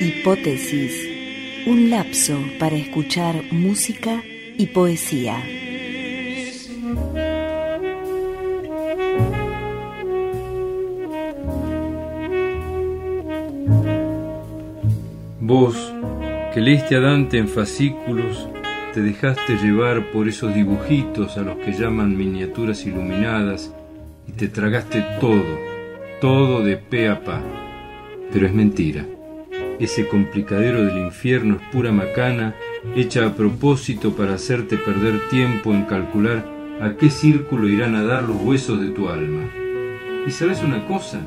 Hipótesis, un lapso para escuchar música y poesía. Que leíste a Dante en fascículos, te dejaste llevar por esos dibujitos a los que llaman miniaturas iluminadas y te tragaste todo, todo de pe a pa. Pero es mentira. Ese complicadero del infierno es pura macana, hecha a propósito para hacerte perder tiempo en calcular a qué círculo irán a dar los huesos de tu alma. ¿Y sabes una cosa?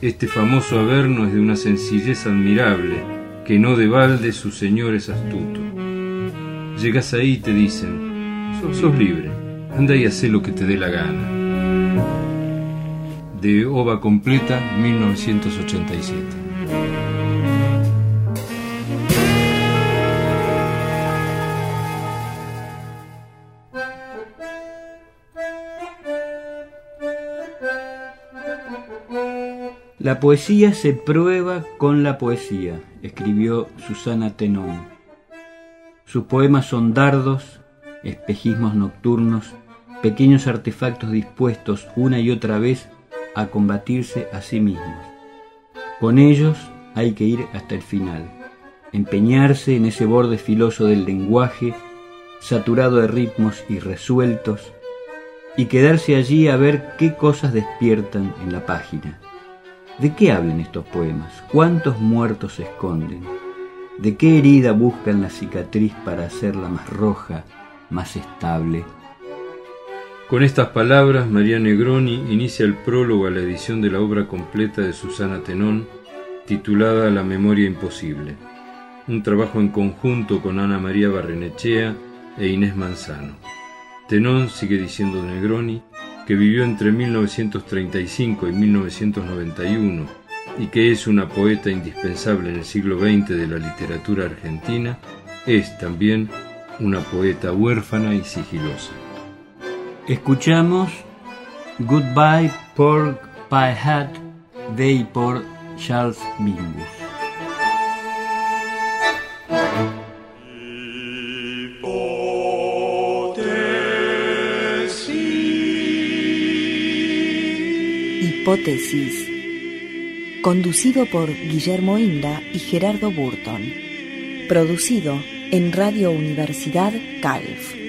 Este famoso Averno es de una sencillez admirable, que no de balde su señor es astuto. Llegas ahí y te dicen, sos, libre, anda y haz lo que te dé la gana. De Ova Completa, 1987. La poesía se prueba con la poesía, escribió Susana Tenón. Sus poemas son dardos, espejismos nocturnos, pequeños artefactos dispuestos una y otra vez a combatirse a sí mismos. Con ellos hay que ir hasta el final, empeñarse en ese borde filoso del lenguaje, saturado de ritmos irresueltos, y quedarse allí a ver qué cosas despiertan en la página. ¿De qué hablan estos poemas? ¿Cuántos muertos se esconden? ¿De qué herida buscan la cicatriz para hacerla más roja, más estable? Con estas palabras, María Negroni inicia el prólogo a la edición de la obra completa de Susana Tenón, titulada La memoria imposible, un trabajo en conjunto con Ana María Barrenechea e Inés Manzano. Tenón, sigue diciendo Negroni, que vivió entre 1935 y 1991 y que es una poeta indispensable en el siglo XX de la literatura argentina, es también una poeta huérfana y sigilosa. Escuchamos Goodbye Pork Pie Hat de por Charles Mingus. Hipótesis. Conducido por Guillermo Inda y Gerardo Burton. Producido en Radio Universidad Calf.